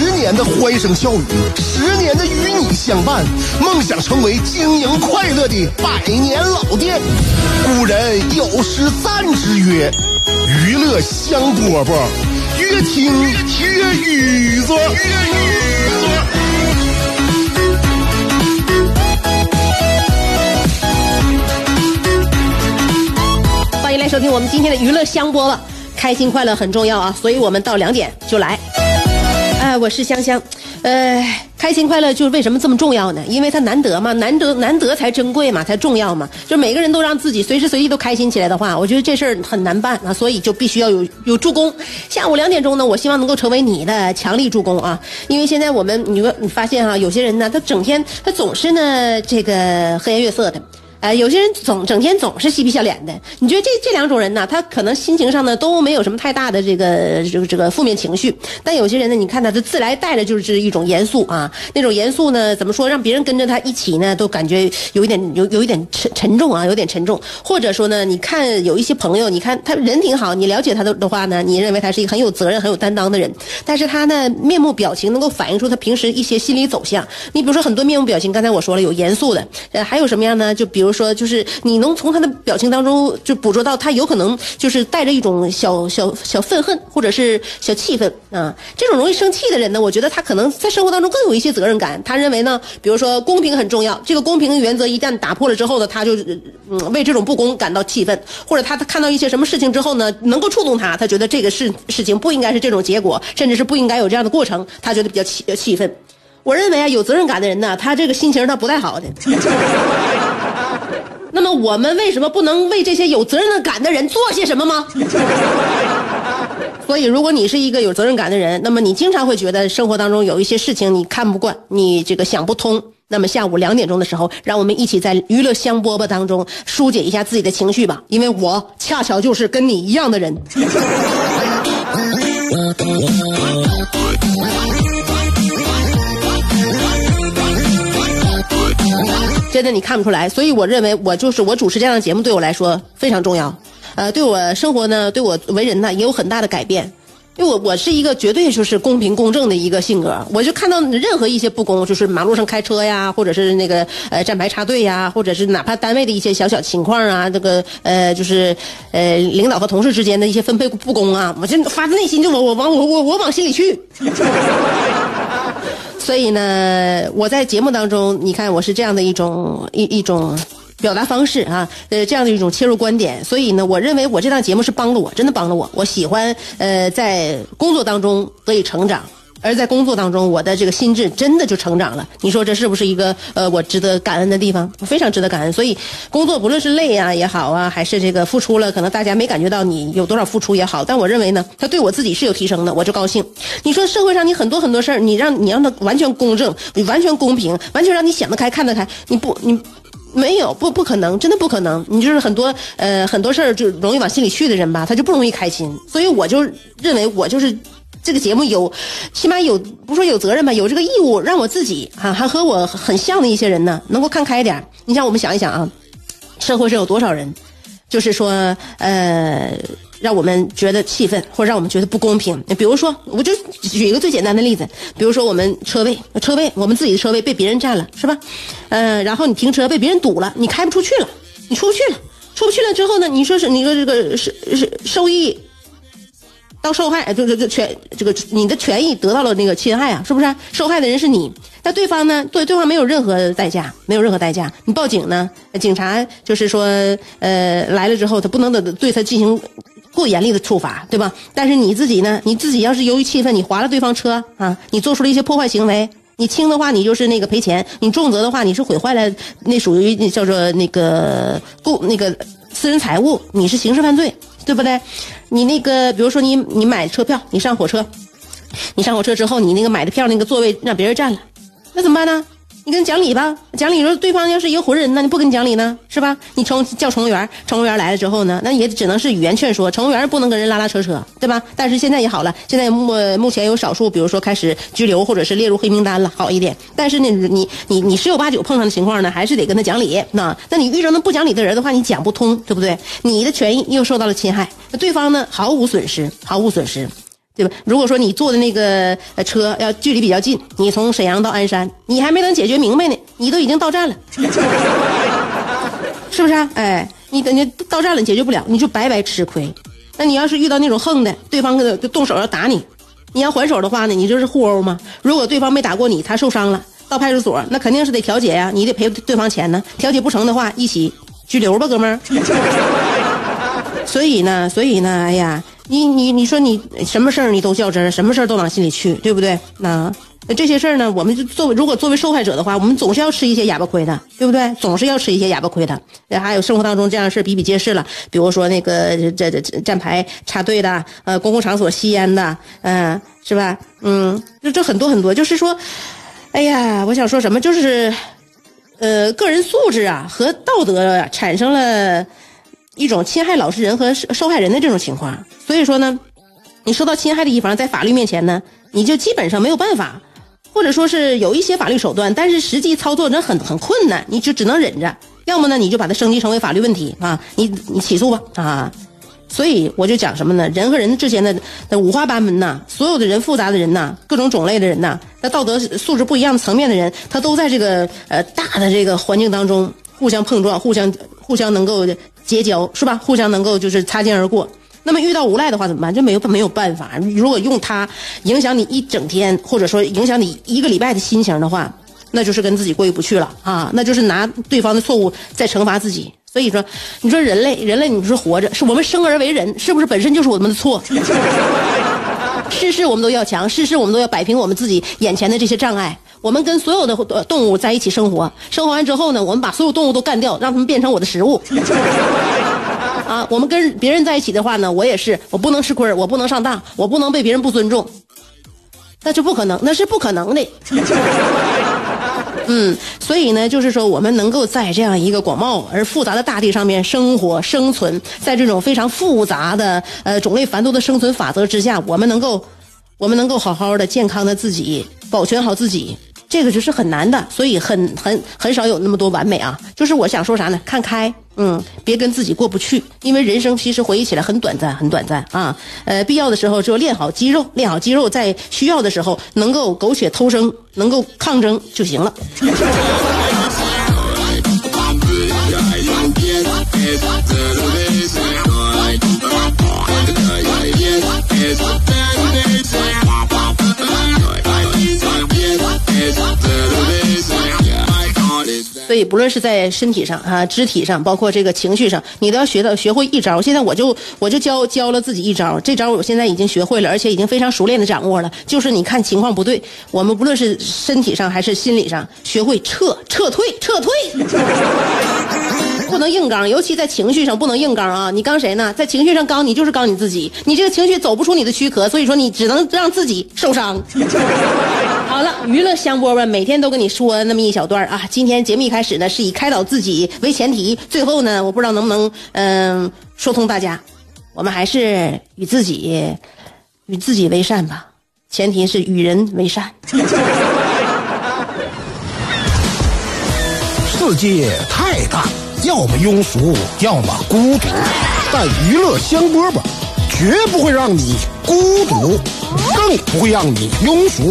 十年的欢声笑语，十年的与你相伴，梦想成为经营快乐的百年老店。古人有诗赞之曰：“娱乐香饽饽，越听越雨作。”欢迎来收听我们今天的娱乐香饽饽，开心快乐很重要啊，所以我们到两点就来。哎，我是香香，呃，开心快乐就是为什么这么重要呢？因为它难得嘛，难得难得才珍贵嘛，才重要嘛。就每个人都让自己随时随地都开心起来的话，我觉得这事儿很难办啊，所以就必须要有有助攻。下午两点钟呢，我希望能够成为你的强力助攻啊，因为现在我们你你发现哈、有些人呢，他整天他总是呢这个和颜悦色的。呃，有些人总整天总是嬉皮笑脸的，你觉得这这两种人呢，他可能心情上呢都没有什么太大的这个这个这个负面情绪，但有些人呢，你看他这自来带的就是一种严肃啊，那种严肃呢，怎么说，让别人跟着他一起呢，都感觉有一点有有一点沉沉重啊，有点沉重，或者说呢，你看有一些朋友，你看他人挺好，你了解他的的话呢，你认为他是一个很有责任、很有担当的人，但是他呢面目表情能够反映出他平时一些心理走向。你比如说很多面目表情，刚才我说了有严肃的，呃，还有什么样呢？就比如说，就是你能从他的表情当中就捕捉到他有可能就是带着一种小小小愤恨或者是小气愤啊。这种容易生气的人呢，我觉得他可能在生活当中更有一些责任感。他认为呢，比如说公平很重要，这个公平原则一旦打破了之后呢，他就嗯为这种不公感到气愤，或者他他看到一些什么事情之后呢，能够触动他，他觉得这个事事情不应该是这种结果，甚至是不应该有这样的过程，他觉得比较气气愤。我认为啊，有责任感的人呢，他这个心情他不太好的。那我们为什么不能为这些有责任感的人做些什么吗？所以，如果你是一个有责任感的人，那么你经常会觉得生活当中有一些事情你看不惯，你这个想不通。那么下午两点钟的时候，让我们一起在娱乐香饽饽当中疏解一下自己的情绪吧，因为我恰巧就是跟你一样的人。真的你看不出来，所以我认为我就是我主持这样的节目对我来说非常重要，呃，对我生活呢，对我为人呢也有很大的改变。因为我我是一个绝对就是公平公正的一个性格，我就看到任何一些不公，就是马路上开车呀，或者是那个呃站牌插队呀，或者是哪怕单位的一些小小情况啊，这个呃就是呃领导和同事之间的一些分配不公啊，我就发自内心就我我往我我我往心里去。所以呢，我在节目当中，你看我是这样的一种一一种表达方式啊，呃，这样的一种切入观点。所以呢，我认为我这档节目是帮了我，真的帮了我。我喜欢呃，在工作当中得以成长，而在工作当中，我的这个心智真的就成长了。你说这是不是一个呃我值得感恩的地方？非常值得感恩。所以工作不论是累啊也好啊，还是这个付出了，可能大家没感觉到你有多少付出也好，但我认为呢，他对我自己是有提升的，我就高兴。你说社会上你很多很多事儿，你让你让他完全公正，你完全公平，完全让你想得开看得开，你不你。没有，不不可能，真的不可能。你就是很多呃很多事儿就容易往心里去的人吧，他就不容易开心。所以我就认为我就是这个节目有，起码有不说有责任吧，有这个义务让我自己啊，还和我很像的一些人呢，能够看开一点。你像我们想一想啊，社会上有多少人，就是说呃。让我们觉得气愤，或者让我们觉得不公平。比如说，我就举一个最简单的例子，比如说我们车位，车位我们自己的车位被别人占了，是吧？呃，然后你停车被别人堵了，你开不出去了，你出不去了，出不去了之后呢？你说是你说这个是是受益到受害，就就就权这个你的权益得到了那个侵害啊，是不是？受害的人是你，那对方呢？对对方没有任何代价，没有任何代价。你报警呢？警察就是说，呃，来了之后，他不能的对他进行过严厉的处罚，对吧？但是你自己呢？你自己要是由于气愤，你划了对方车啊，你做出了一些破坏行为，你轻的话你就是那个赔钱，你重则的话你是毁坏了，那属于叫做那个故那个私人财物，你是刑事犯罪，对不对？你那个比如说你你买车票，你上火车。你上火车之后，你那个买的票那个座位让别人占了，那怎么办呢？你跟讲理吧，讲理说对方要是一个浑人，那你不跟你讲理呢，是吧？你乘叫乘务员，乘务员来了之后呢，那也只能是语言劝说，乘务员不能跟人拉拉扯扯，对吧？但是现在也好了，现在目目前有少数，比如说开始拘留或者是列入黑名单了，好一点。但是呢，你你你十有八九碰上的情况呢，还是得跟他讲理。那那你遇上那不讲理的人的话，你讲不通，对不对？你的权益又受到了侵害，那对方呢毫无损失，毫无损失。对吧？如果说你坐的那个车要距离比较近，你从沈阳到鞍山，你还没能解决明白呢，你都已经到站了，是不是？啊？哎，你等你到站了，解决不了，你就白白吃亏。那你要是遇到那种横的，对方就动手要打你，你要还手的话呢，你就是互殴嘛。如果对方没打过你，他受伤了，到派出所那肯定是得调解呀，你得赔对方钱呢。调解不成的话，一起拘留吧，哥们儿。所以呢，所以呢，哎呀。你你你说你什么事儿你都较真儿，什么事儿都往心里去，对不对？那这些事儿呢，我们就作为如果作为受害者的话，我们总是要吃一些哑巴亏的，对不对？总是要吃一些哑巴亏的。还有生活当中这样的事比比皆是了，比如说那个这这站牌插队的，呃，公共场所吸烟的，嗯，是吧？嗯，就这很多很多，就是说，哎呀，我想说什么，就是，呃，个人素质啊和道德啊产生了。一种侵害老实人和受害人的这种情况，所以说呢，你受到侵害的一方在法律面前呢，你就基本上没有办法，或者说是有一些法律手段，但是实际操作真很很困难，你就只能忍着，要么呢你就把它升级成为法律问题啊，你你起诉吧啊，所以我就讲什么呢？人和人之间的的五花八门呐，所有的人复杂的人呐，各种种类的人呐，那道德素质不一样的层面的人，他都在这个呃大的这个环境当中互相碰撞，互相互相能够。结交是吧？互相能够就是擦肩而过。那么遇到无赖的话怎么办？就没有没有办法。如果用它影响你一整天，或者说影响你一个礼拜的心情的话，那就是跟自己过意不去了啊！那就是拿对方的错误在惩罚自己。所以说，你说人类，人类，你说活着是我们生而为人，是不是本身就是我们的错？事事我们都要强，事事我们都要摆平我们自己眼前的这些障碍。我们跟所有的动物在一起生活，生活完之后呢，我们把所有动物都干掉，让他们变成我的食物。啊，我们跟别人在一起的话呢，我也是，我不能吃亏，我不能上当，我不能被别人不尊重，那是不可能，那是不可能的。嗯，所以呢，就是说，我们能够在这样一个广袤而复杂的大地上面生活、生存，在这种非常复杂的呃种类繁多的生存法则之下，我们能够，我们能够好好的、健康的自己保全好自己。这个就是很难的，所以很很很少有那么多完美啊。就是我想说啥呢？看开，嗯，别跟自己过不去，因为人生其实回忆起来很短暂，很短暂啊。呃，必要的时候就练好肌肉，练好肌肉，在需要的时候能够苟且偷生，能够抗争就行了。所以，不论是在身体上啊、肢体上，包括这个情绪上，你都要学到学会一招。现在我就我就教教了自己一招，这招我现在已经学会了，而且已经非常熟练的掌握了。就是你看情况不对，我们不论是身体上还是心理上，学会撤、撤退、撤退，不能硬刚，尤其在情绪上不能硬刚啊！你刚谁呢？在情绪上刚，你就是刚你自己，你这个情绪走不出你的躯壳，所以说你只能让自己受伤。好了，娱乐香饽饽每天都跟你说那么一小段啊。今天节目一开始呢，是以开导自己为前提，最后呢，我不知道能不能嗯说通大家。我们还是与自己与自己为善吧，前提是与人为善。世界太大，要么庸俗，要么孤独，但娱乐香饽饽。绝不会让你孤独，更不会让你庸俗。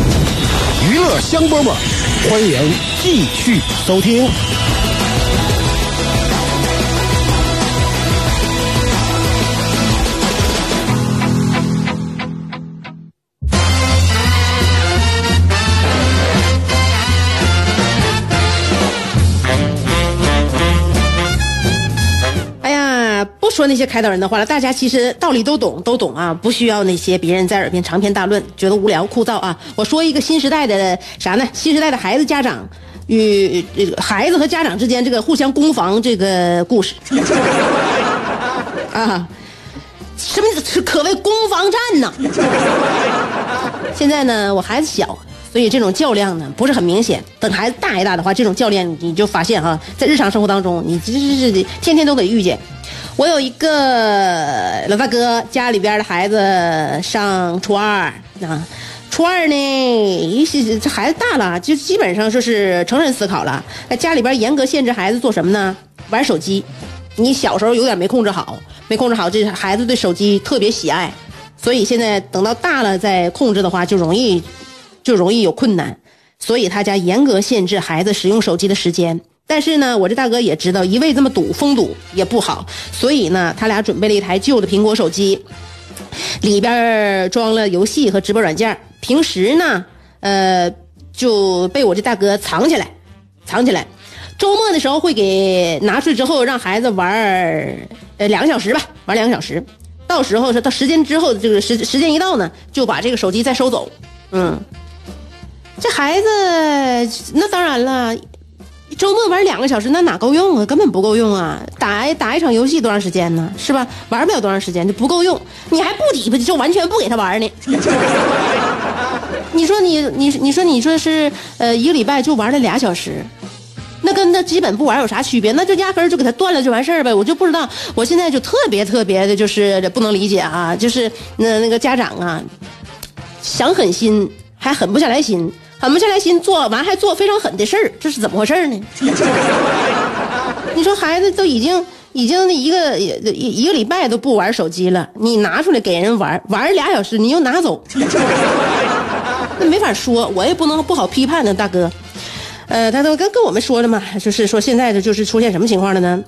娱乐香饽饽，欢迎继续收听。说那些开导人的话了，大家其实道理都懂，都懂啊，不需要那些别人在耳边长篇大论，觉得无聊枯燥啊。我说一个新时代的啥呢？新时代的孩子家长与这个孩子和家长之间这个互相攻防这个故事 啊，什么可谓攻防战呢？现在呢，我孩子小。所以这种较量呢不是很明显，等孩子大一大的话，这种较量你就发现哈，在日常生活当中，你这是天天都得遇见。我有一个老大哥，家里边的孩子上初二啊，初二呢，这孩子大了，就基本上就是成人思考了。在家里边严格限制孩子做什么呢？玩手机。你小时候有点没控制好，没控制好，这孩子对手机特别喜爱，所以现在等到大了再控制的话，就容易。就容易有困难，所以他家严格限制孩子使用手机的时间。但是呢，我这大哥也知道一味这么堵封堵也不好，所以呢，他俩准备了一台旧的苹果手机，里边装了游戏和直播软件。平时呢，呃，就被我这大哥藏起来，藏起来。周末的时候会给拿出去之后让孩子玩呃两个小时吧，玩两个小时。到时候是到时间之后，这个时时间一到呢，就把这个手机再收走。嗯。这孩子，那当然了，周末玩两个小时，那哪够用啊？根本不够用啊！打打一场游戏多长时间呢？是吧？玩不了多长时间就不够用，你还不抵吧？就完全不给他玩呢？你说你你你说你说是呃一个礼拜就玩了俩小时，那跟那基本不玩有啥区别？那就压根就给他断了就完事儿呗？我就不知道，我现在就特别特别的就是不能理解啊，就是那那个家长啊，想狠心还狠不下来心。狠不下来心做完还做非常狠的事儿，这是怎么回事呢？你说孩子都已经已经一个一一个礼拜都不玩手机了，你拿出来给人玩玩俩小时，你又拿走，那没法说，我也不能不好批判呢，大哥。呃，他都跟跟我们说了嘛，就是说现在的就是出现什么情况了呢？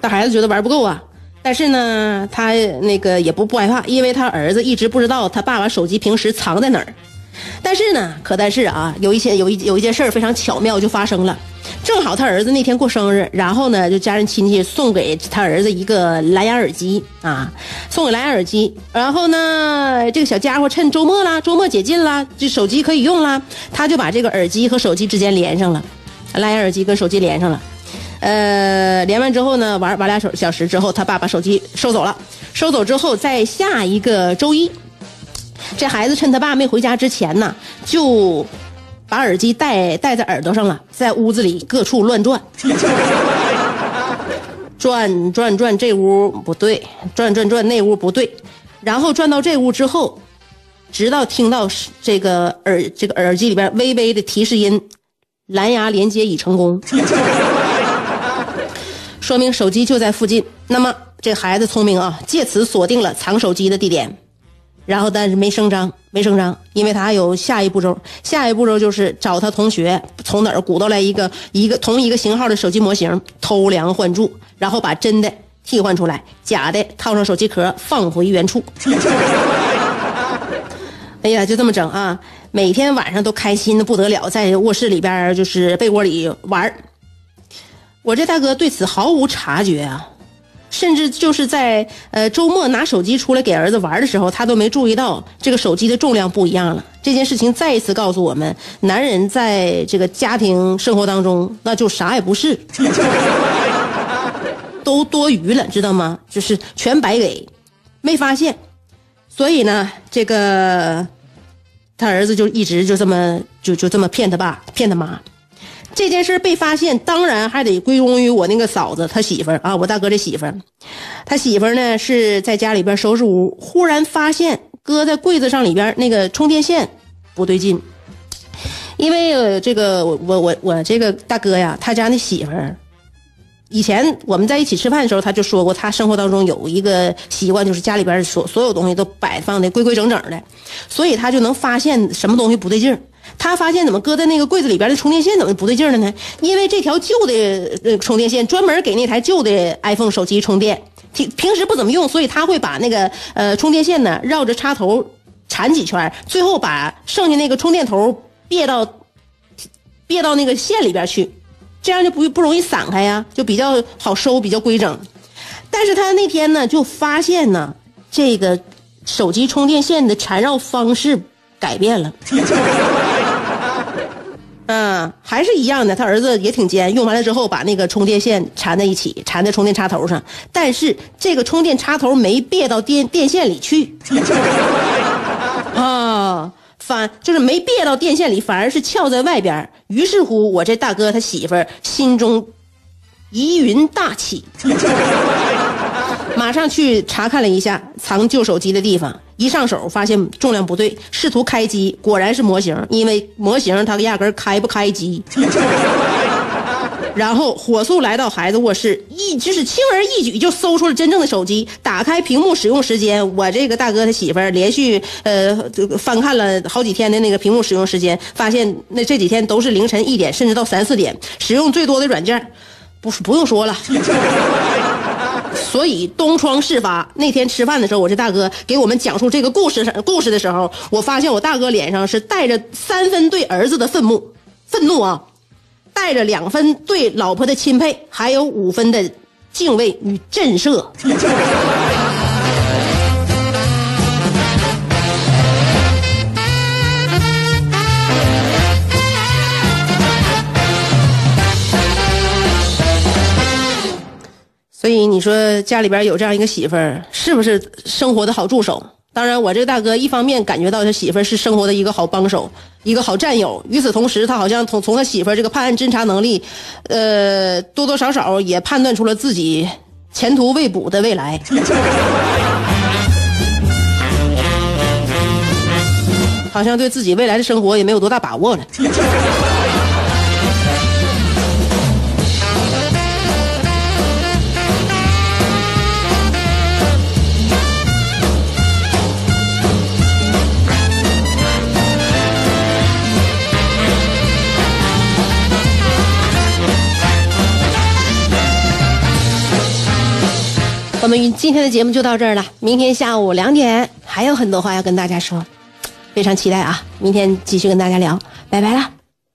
大孩子觉得玩不够啊，但是呢，他那个也不不害怕，因为他儿子一直不知道他爸把手机平时藏在哪儿。但是呢，可但是啊，有一些有一有一件事儿非常巧妙就发生了，正好他儿子那天过生日，然后呢，就家人亲戚送给他儿子一个蓝牙耳机啊，送给蓝牙耳机，然后呢，这个小家伙趁周末啦，周末解禁啦，这手机可以用啦，他就把这个耳机和手机之间连上了，蓝牙耳机跟手机连上了，呃，连完之后呢，玩玩俩小小时之后，他爸把手机收走了，收走之后，在下一个周一。这孩子趁他爸没回家之前呢，就把耳机戴戴在耳朵上了，在屋子里各处乱转，转 转转，这屋不对，转转转那屋不对，然后转到这屋之后，直到听到这个耳这个耳机里边微微的提示音，蓝牙连接已成功，说明手机就在附近。那么这孩子聪明啊，借此锁定了藏手机的地点。然后，但是没声张，没声张，因为他还有下一步骤。下一步骤就是找他同学从哪儿鼓捣来一个一个同一个型号的手机模型，偷梁换柱，然后把真的替换出来，假的套上手机壳，放回原处。哎呀，就这么整啊！每天晚上都开心的不得了，在卧室里边就是被窝里玩我这大哥对此毫无察觉啊。甚至就是在呃周末拿手机出来给儿子玩的时候，他都没注意到这个手机的重量不一样了。这件事情再一次告诉我们，男人在这个家庭生活当中，那就啥也不是，都多余了，知道吗？就是全白给，没发现。所以呢，这个他儿子就一直就这么就就这么骗他爸，骗他妈。这件事被发现，当然还得归功于我那个嫂子，他媳妇儿啊，我大哥的媳妇儿。他媳妇儿呢是在家里边收拾屋，忽然发现搁在柜子上里边那个充电线不对劲。因为这个我我我我这个大哥呀，他家那媳妇儿，以前我们在一起吃饭的时候，他就说过，他生活当中有一个习惯，就是家里边所所有东西都摆放的规规整整的，所以他就能发现什么东西不对劲儿。他发现怎么搁在那个柜子里边的充电线怎么不对劲了呢？因为这条旧的充电线专门给那台旧的 iPhone 手机充电，平平时不怎么用，所以他会把那个呃充电线呢绕着插头缠几圈，最后把剩下那个充电头别到别到那个线里边去，这样就不不容易散开呀，就比较好收，比较规整。但是他那天呢，就发现呢，这个手机充电线的缠绕方式改变了。嗯，还是一样的，他儿子也挺尖，用完了之后把那个充电线缠在一起，缠在充电插头上，但是这个充电插头没别到电电线里去。啊，反就是没别到电线里，反而是翘在外边。于是乎，我这大哥他媳妇儿心中疑云大起。马上去查看了一下藏旧手机的地方，一上手发现重量不对，试图开机，果然是模型，因为模型它压根开不开机。然后火速来到孩子卧室，一就是轻而易举就搜出了真正的手机，打开屏幕使用时间，我这个大哥他媳妇儿连续呃翻看了好几天的那个屏幕使用时间，发现那这几天都是凌晨一点甚至到三四点，使用最多的软件，不不用说了。所以东窗事发那天吃饭的时候，我这大哥给我们讲述这个故事故事的时候，我发现我大哥脸上是带着三分对儿子的愤怒，愤怒啊，带着两分对老婆的钦佩，还有五分的敬畏与震慑。你说家里边有这样一个媳妇儿，是不是生活的好助手？当然，我这个大哥一方面感觉到他媳妇儿是生活的一个好帮手，一个好战友。与此同时，他好像从从他媳妇儿这个判案侦查能力，呃，多多少少也判断出了自己前途未卜的未来。好像对自己未来的生活也没有多大把握了。们今天的节目就到这儿了，明天下午两点还有很多话要跟大家说，非常期待啊！明天继续跟大家聊，拜拜了。